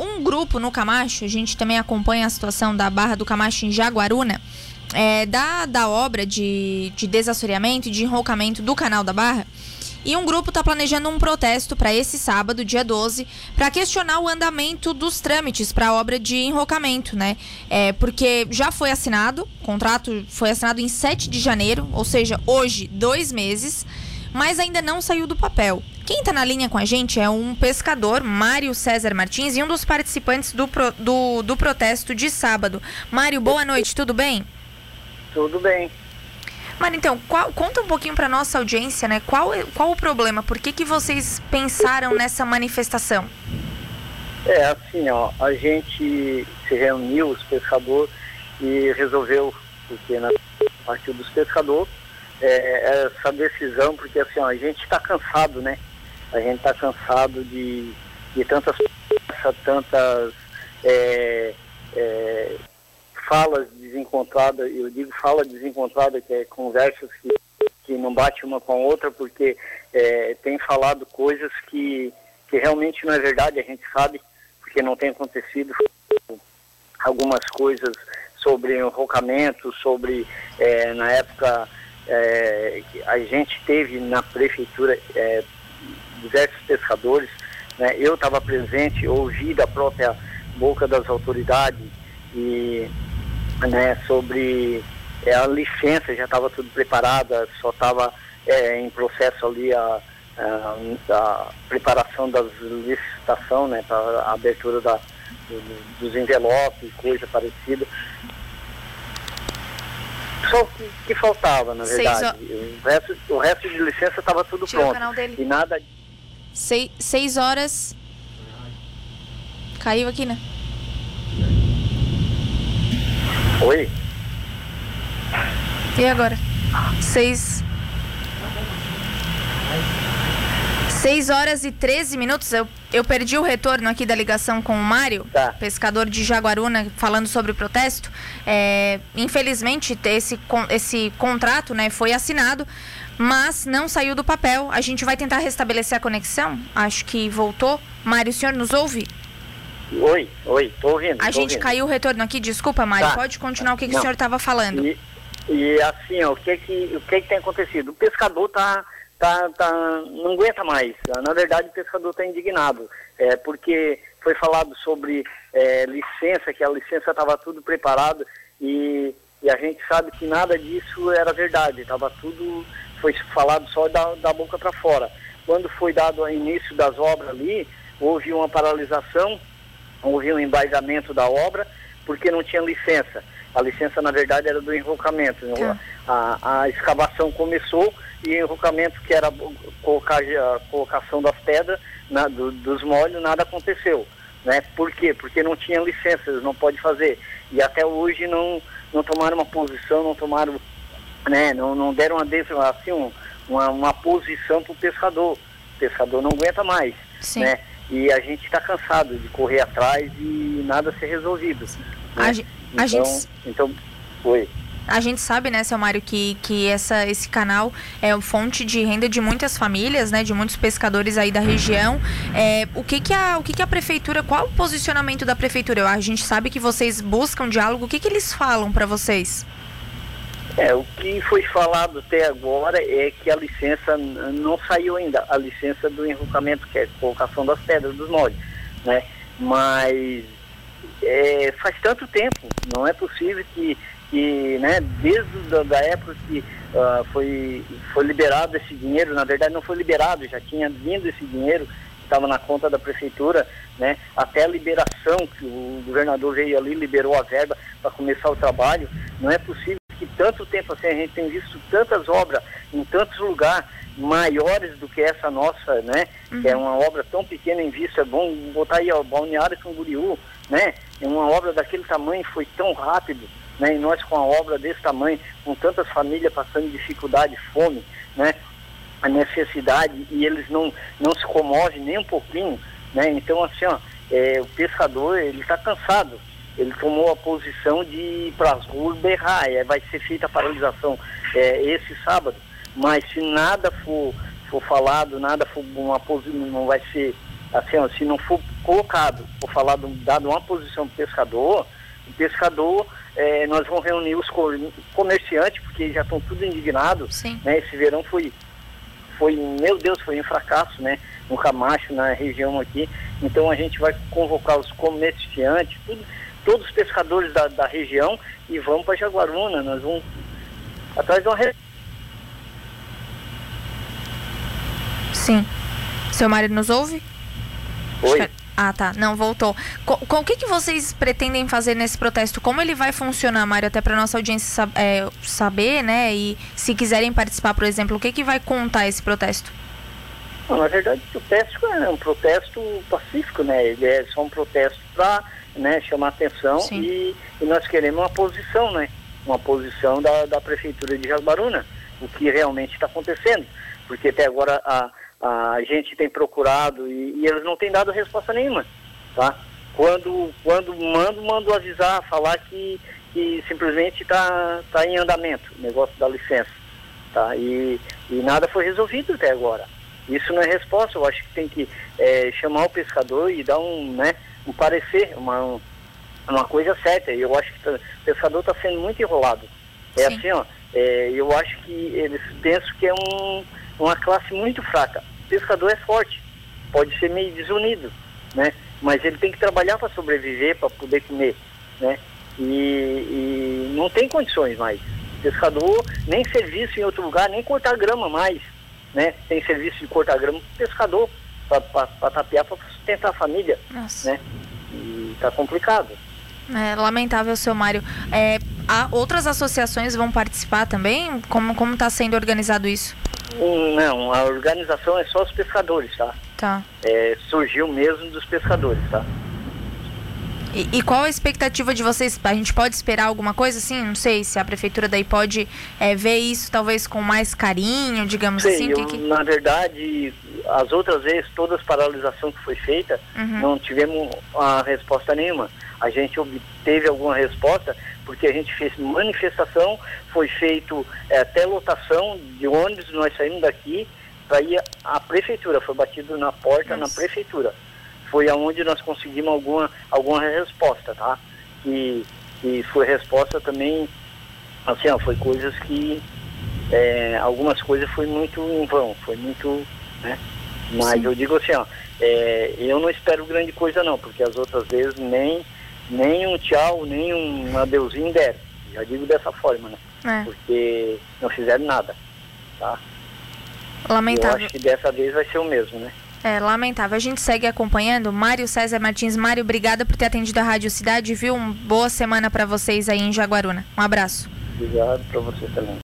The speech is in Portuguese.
um grupo no Camacho, a gente também acompanha a situação da Barra do Camacho em Jaguaruna, é, da, da obra de, de desassoreamento e de enrocamento do canal da Barra. E um grupo está planejando um protesto para esse sábado, dia 12, para questionar o andamento dos trâmites para a obra de enrocamento, né? É, porque já foi assinado, o contrato foi assinado em 7 de janeiro, ou seja, hoje, dois meses, mas ainda não saiu do papel. Quem está na linha com a gente é um pescador, Mário César Martins, e um dos participantes do, pro, do, do protesto de sábado. Mário, boa noite, tudo bem? Tudo bem. Mas então, qual, conta um pouquinho para nossa audiência, né? Qual, qual o problema? Por que, que vocês pensaram nessa manifestação? É assim, ó, a gente se reuniu, os pescadores, e resolveu, porque na partir dos pescadores, é, essa decisão, porque assim, ó, a gente está cansado, né? A gente está cansado de, de tantas tantas é, é, falas desencontradas, eu digo fala desencontrada, que é conversas que, que não bate uma com a outra, porque é, tem falado coisas que, que realmente não é verdade, a gente sabe, porque não tem acontecido. Algumas coisas sobre enrocamento, sobre, é, na época, é, a gente teve na prefeitura é, diversos pescadores, né? eu estava presente, ouvi da própria boca das autoridades e né, sobre é, a licença, já estava tudo preparada, só estava é, em processo ali a, a, a preparação das licitação, né, para a abertura da, dos envelopes, coisa parecida. Só que, que faltava, na verdade. O resto, o resto de licença estava tudo Tira pronto. E nada. Seis, seis horas. Caiu aqui, né? Oi? E agora? Seis. seis horas e 13 minutos. Eu, eu perdi o retorno aqui da ligação com o Mário, tá. pescador de Jaguaruna, falando sobre o protesto. É, infelizmente, esse, esse contrato né, foi assinado, mas não saiu do papel. A gente vai tentar restabelecer a conexão. Acho que voltou. Mário, o senhor nos ouve? Oi, oi, tô ouvindo. A tô gente ouvindo. caiu o retorno aqui, desculpa, Mário, tá. pode continuar o que, que o senhor estava falando. E, e, assim, ó, o que que, o que que tem acontecido? O pescador tá, tá, tá, não aguenta mais. Na verdade, o pescador está indignado, é, porque foi falado sobre é, licença, que a licença estava tudo preparado e, e a gente sabe que nada disso era verdade, estava tudo, foi falado só da, da boca para fora. Quando foi dado o início das obras ali, houve uma paralisação houve um embasamento da obra porque não tinha licença. A licença, na verdade, era do enrocamento. Tá. A, a, escavação começou e o enrocamento, que era colocar, a colocação das pedras, na, do, dos molhos, nada aconteceu. Né? Por quê? Porque não tinha licença, eles não podem fazer. E até hoje não, não tomaram uma posição, não tomaram, né? não, não deram uma, assim, um, uma, uma posição para o pescador. O pescador não aguenta mais. Sim. Né? E a gente está cansado de correr atrás e nada ser resolvido. Né? A, a então, gente... então, oi. A gente sabe, né, seu Mário, que, que essa, esse canal é fonte de renda de muitas famílias, né, de muitos pescadores aí da região. É, o que que a, o que que a prefeitura, qual o posicionamento da prefeitura? A gente sabe que vocês buscam diálogo. O que que eles falam para vocês? É, o que foi falado até agora é que a licença não saiu ainda, a licença do enrocamento, que é a colocação das pedras, dos moldes, né? Mas é, faz tanto tempo, não é possível que, que né, desde da, da época que uh, foi, foi liberado esse dinheiro, na verdade não foi liberado, já tinha vindo esse dinheiro, estava na conta da prefeitura, né, até a liberação que o governador veio ali, liberou a verba para começar o trabalho, não é possível tanto tempo assim a gente tem visto tantas obras em tantos lugares maiores do que essa nossa, né? Uhum. Que é uma obra tão pequena em vista, é bom botar aí o Balneário Camboriú, né? É uma obra daquele tamanho foi tão rápido, né? E nós com a obra desse tamanho, com tantas famílias passando dificuldade, fome, né? A necessidade e eles não não se comovem nem um pouquinho, né? Então assim, ó, é, o pescador ele está cansado, ele tomou a posição de ir para as ruas berrar, é, vai ser feita a paralisação é, esse sábado, mas se nada for, for falado, nada for uma posição, não vai ser, assim, ó, se não for colocado, for falar, dado uma posição do pescador, o pescador, é, nós vamos reunir os comerciantes, porque já estão tudo indignados. Né? Esse verão foi, foi, meu Deus, foi um fracasso, né? No Camacho, na região aqui. Então a gente vai convocar os comerciantes, tudo, todos os pescadores da, da região e vamos para Jaguaruna. Nós vamos atrás de uma. Sim. Seu marido nos ouve? Oi. Ah, tá. Não, voltou. O que, que vocês pretendem fazer nesse protesto? Como ele vai funcionar, Mário? Até para nossa audiência sab é, saber, né? E se quiserem participar, por exemplo, o que, que vai contar esse protesto? Não, na verdade, o protesto é um protesto pacífico, né? Ele é só um protesto para né, chamar atenção e, e, nós queremos uma posição, né? Uma posição da, da Prefeitura de Jaguaruna, o que realmente está acontecendo. Porque até agora a, a gente tem procurado e, e, eles não têm dado resposta nenhuma, tá? Quando, quando mando, mando avisar, falar que, que simplesmente está tá em andamento o negócio da licença, tá? E, e nada foi resolvido até agora. Isso não é resposta, eu acho que tem que é, chamar o pescador e dar um, né, um parecer, uma, uma coisa certa. Eu acho que o pescador está sendo muito enrolado. É Sim. assim, ó, é, eu acho que eles pensam que é um, uma classe muito fraca pescador é forte, pode ser meio desunido, né? Mas ele tem que trabalhar para sobreviver, para poder comer, né? E, e, não tem condições mais. Pescador, nem serviço em outro lugar, nem cortar grama mais, né? Tem serviço de cortar grama para pescador, para tapear, para sustentar a família, Nossa. né? E tá complicado. É lamentável, seu Mário. É, outras associações vão participar também? Como está sendo organizado isso? Não, a organização é só os pescadores, tá? Tá. É, surgiu mesmo dos pescadores, tá? E, e, qual a expectativa de vocês? A gente pode esperar alguma coisa assim? Não sei se a prefeitura daí pode é, ver isso talvez com mais carinho, digamos sei, assim. Eu, que... Na verdade, as outras vezes, todas as paralisações que foi feita, uhum. não tivemos a resposta nenhuma. A gente obteve alguma resposta porque a gente fez manifestação, foi feito é, até lotação de ônibus, nós saímos daqui para ir à prefeitura, foi batido na porta Nossa. na prefeitura. Foi aonde nós conseguimos alguma, alguma resposta, tá? E, e foi resposta também, assim, ó, foi coisas que, é, algumas coisas foi muito em vão, foi muito, né? Mas Sim. eu digo assim, ó, é, eu não espero grande coisa não, porque as outras vezes nem nem um tchau, nem um adeuzinho deram. Já digo dessa forma, né? É. Porque não fizeram nada, tá? Lamentável. Eu acho que dessa vez vai ser o mesmo, né? É, lamentável. A gente segue acompanhando. Mário César Martins. Mário, obrigada por ter atendido a Rádio Cidade, viu? Uma boa semana para vocês aí em Jaguaruna. Um abraço. Obrigado para você também.